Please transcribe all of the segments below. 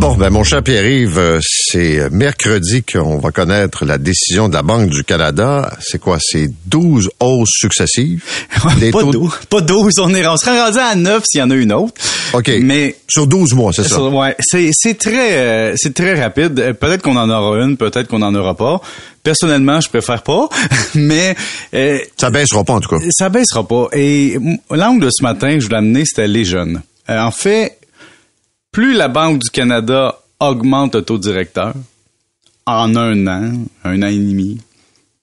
Bon, ben mon cher Pierre-Yves, euh, c'est mercredi qu'on va connaître la décision de la Banque du Canada. C'est quoi? C'est 12 hausses successives? Pas, taux... 12, pas 12, on, est, on serait rendu à 9 s'il y en a une autre. OK. Mais sur 12 mois, c'est ça? Ouais, c'est, c'est très euh, c'est très rapide. Euh, peut-être qu'on en aura une, peut-être qu'on en aura pas. Personnellement, je préfère pas, mais euh, ça baissera pas en tout cas. Ça baissera pas. Et l'angle de ce matin, je voulais amener, c'était les jeunes. en fait, plus la Banque du Canada augmente le taux directeur en un an, un an et demi,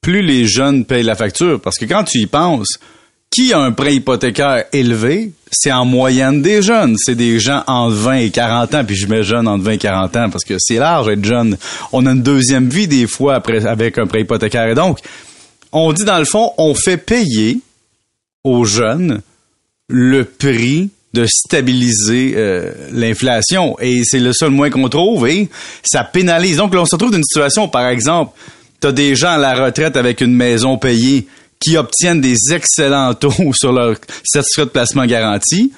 plus les jeunes payent la facture. Parce que quand tu y penses, qui a un prêt hypothécaire élevé, c'est en moyenne des jeunes. C'est des gens entre 20 et 40 ans, puis je mets jeunes entre 20 et 40 ans parce que c'est large être jeune. On a une deuxième vie des fois avec un prêt hypothécaire. Et donc, on dit dans le fond, on fait payer aux jeunes le prix de stabiliser euh, l'inflation. Et c'est le seul moyen qu'on trouve et ça pénalise. Donc là, on se retrouve dans une situation, par exemple, tu as des gens à la retraite avec une maison payée qui obtiennent des excellents taux sur leur certificat de placement garanti,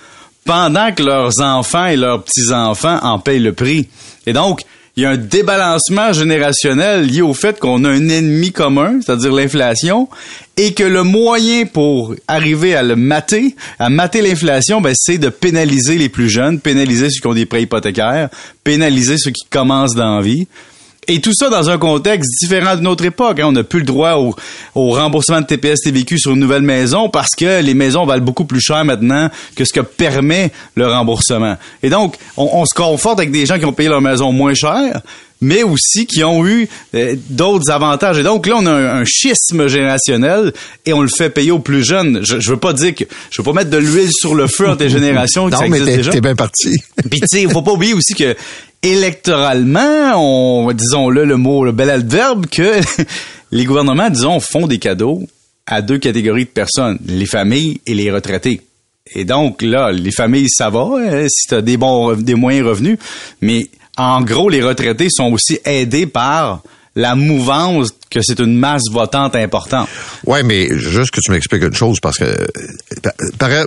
pendant que leurs enfants et leurs petits-enfants en payent le prix. Et donc, il y a un débalancement générationnel lié au fait qu'on a un ennemi commun, c'est-à-dire l'inflation, et que le moyen pour arriver à le mater, à mater l'inflation, ben, c'est de pénaliser les plus jeunes, pénaliser ceux qui ont des prêts hypothécaires, pénaliser ceux qui commencent dans la vie. Et tout ça dans un contexte différent de notre époque. Hein. On n'a plus le droit au, remboursement de TPS TVQ sur une nouvelle maison parce que les maisons valent beaucoup plus cher maintenant que ce que permet le remboursement. Et donc, on, se conforte avec des gens qui ont payé leur maison moins cher, mais aussi qui ont eu euh, d'autres avantages. Et donc là, on a un, schisme générationnel et on le fait payer aux plus jeunes. Je, je veux pas dire que je veux pas mettre de l'huile sur le feu entre les générations. non, mais t'es bien parti. Puis tu sais, faut pas oublier aussi que électoralement, on, disons-le le mot, le bel adverbe, que les gouvernements, disons, font des cadeaux à deux catégories de personnes, les familles et les retraités. Et donc, là, les familles, ça va, hein, si tu as des bons, des moyens revenus, mais en gros, les retraités sont aussi aidés par la mouvance que c'est une masse votante importante. Ouais, mais juste que tu m'expliques une chose, parce que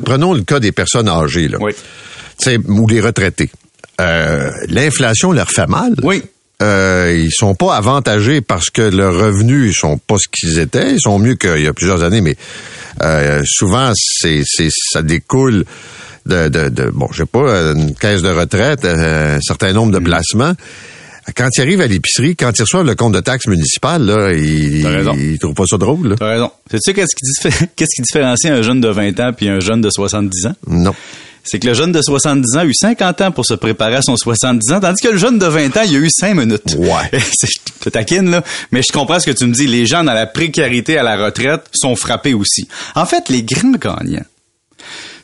prenons le cas des personnes âgées, là. Oui. ou les retraités. Euh, l'inflation leur fait mal. Oui. Euh, ils sont pas avantagés parce que leurs revenus ils sont pas ce qu'ils étaient. Ils sont mieux qu'il y a plusieurs années, mais euh, souvent c'est, c'est ça découle de, de, de bon, je sais pas, une caisse de retraite, un certain nombre de mm. placements. Quand ils arrivent à l'épicerie, quand ils reçoivent le compte de taxe municipale, là, ils, ils trouvent pas ça drôle. T'as raison. Sais-tu qu'est-ce qui, qu'est-ce qui différencie un jeune de 20 ans puis un jeune de 70 ans? Non c'est que le jeune de 70 ans a eu 50 ans pour se préparer à son 70 ans, tandis que le jeune de 20 ans, il a eu 5 minutes. Ouais. je te taquine, là. Mais je comprends ce que tu me dis. Les gens dans la précarité à la retraite sont frappés aussi. En fait, les grands gagnants,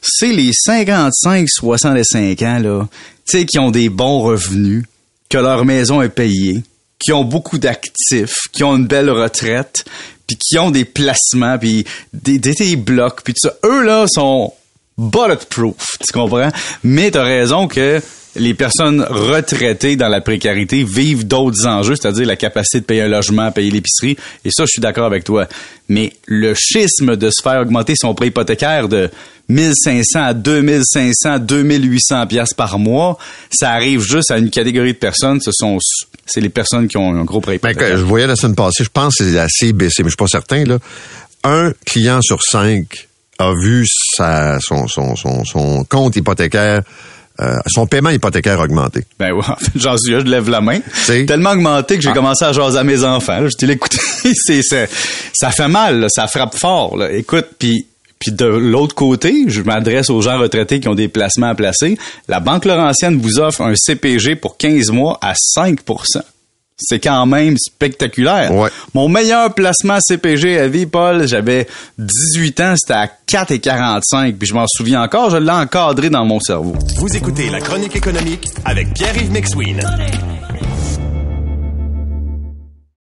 c'est les 55-65 ans, là, tu sais, qui ont des bons revenus, que leur maison est payée, qui ont beaucoup d'actifs, qui ont une belle retraite, puis qui ont des placements, puis des, des, blocs, puis tout ça. Eux, là, sont bulletproof, tu comprends? Mais t'as raison que les personnes retraitées dans la précarité vivent d'autres enjeux, c'est-à-dire la capacité de payer un logement, payer l'épicerie. Et ça, je suis d'accord avec toi. Mais le schisme de se faire augmenter son prêt hypothécaire de 1500 à 2500, 2800 pièces par mois, ça arrive juste à une catégorie de personnes. Ce sont, c'est les personnes qui ont un gros prêt ben, hypothécaire. je voyais la semaine passée, je pense que c'est assez baissé, mais je suis pas certain, là. Un client sur cinq a vu sa, son, son, son, son compte hypothécaire euh, son paiement hypothécaire augmenté. Ben ouais, j'en suis, je lève la main. C'est tellement augmenté que j'ai ah. commencé à jaser à mes enfants. Je dis, écoute, c'est, ça fait mal, ça frappe fort. Là. Écoute, puis puis de l'autre côté, je m'adresse aux gens retraités qui ont des placements à placer. La Banque Laurentienne vous offre un CPG pour 15 mois à 5 c'est quand même spectaculaire. Mon meilleur placement CPG à vie, Paul, j'avais 18 ans, c'était à 4,45, puis je m'en souviens encore, je l'ai encadré dans mon cerveau. Vous écoutez La Chronique économique avec Pierre-Yves McSween.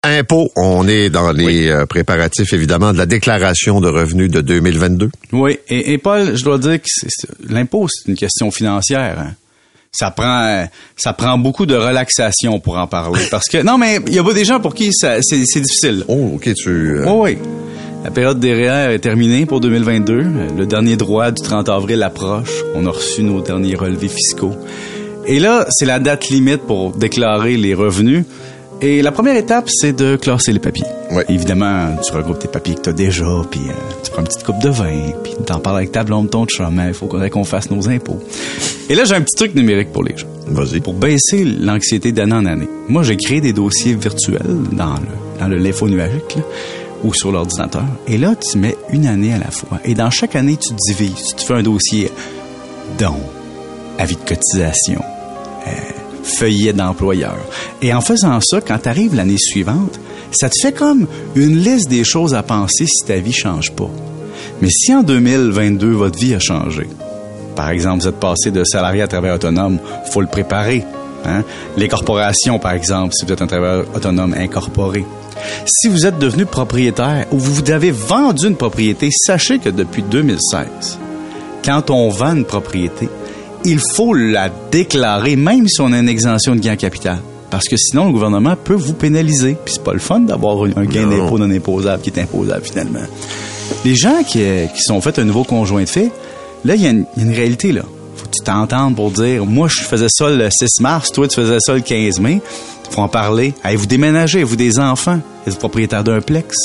Impôts, on est dans les euh, préparatifs évidemment de la déclaration de revenus de 2022. Oui, et, et Paul, je dois dire que l'impôt, c'est une question financière. hein. Ça prend, ça prend beaucoup de relaxation pour en parler. Parce que, non, mais il y a pas des gens pour qui ça- c'est c'est difficile. Oh, OK, tu... euh, Oui, oui. La période des REER est terminée pour 2022. Le dernier droit du 30 avril approche. On a reçu nos derniers relevés fiscaux. Et là, c'est la date limite pour déclarer les revenus. Et la première étape, c'est de classer les papiers. Ouais. Évidemment, tu regroupes tes papiers que tu as déjà, puis euh, tu prends une petite coupe de vin, puis t'en parles avec ta blonde, ton chum, hein, il faut qu'on fasse nos impôts. Et là, j'ai un petit truc numérique pour les gens Vas-y. pour baisser l'anxiété d'année en année. Moi, j'ai créé des dossiers virtuels dans le dans le l'info nuagique là, ou sur l'ordinateur. Et là, tu mets une année à la fois. Et dans chaque année, tu divises. Tu te fais un dossier dons, avis de cotisation, feuillet d'employeur. Et en faisant ça, quand tu l'année suivante, ça te fait comme une liste des choses à penser si ta vie change pas. Mais si en 2022, votre vie a changé, par exemple, vous êtes passé de salarié à travailleur autonome, faut le préparer. hein? Les corporations, par exemple, si vous êtes un travailleur autonome incorporé. Si vous êtes devenu propriétaire ou vous avez vendu une propriété, sachez que depuis 2016, quand on vend une propriété, il faut la déclarer, même si on a une exemption de gain en capital. Parce que sinon, le gouvernement peut vous pénaliser. Puis c'est pas le fun d'avoir un gain d'impôt non imposable qui est imposable finalement. Les gens qui, euh, qui sont fait un nouveau conjoint de fait, là, il y, a une- il y a une réalité, là. Faut que tu t'entendes pour dire, moi, je faisais ça le 6 mars, toi, tu faisais ça le 15 mai. Faut en parler. Hey, vous déménagez, vous des enfants, vous êtes propriétaire d'un plex?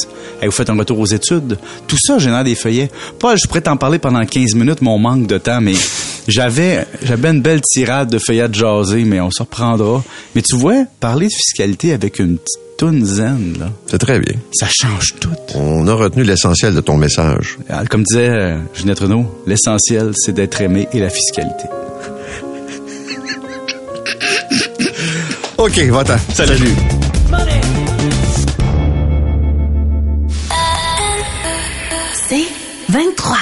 Hey, vous faites un retour aux études? Tout ça génère des feuillets. Paul, je pourrais t'en parler pendant 15 minutes, mon manque de temps, mais j'avais, j'avais une belle tirade de feuillets de jaser, mais on se reprendra. Mais tu vois, parler de fiscalité avec une petite toune zen, là, C'est très bien. ça change tout. On a retenu l'essentiel de ton message. Ah, Comme disait euh, Ginette Renault, l'essentiel, c'est d'être aimé et la fiscalité. OK, va-t'en. Salut. C'est 23.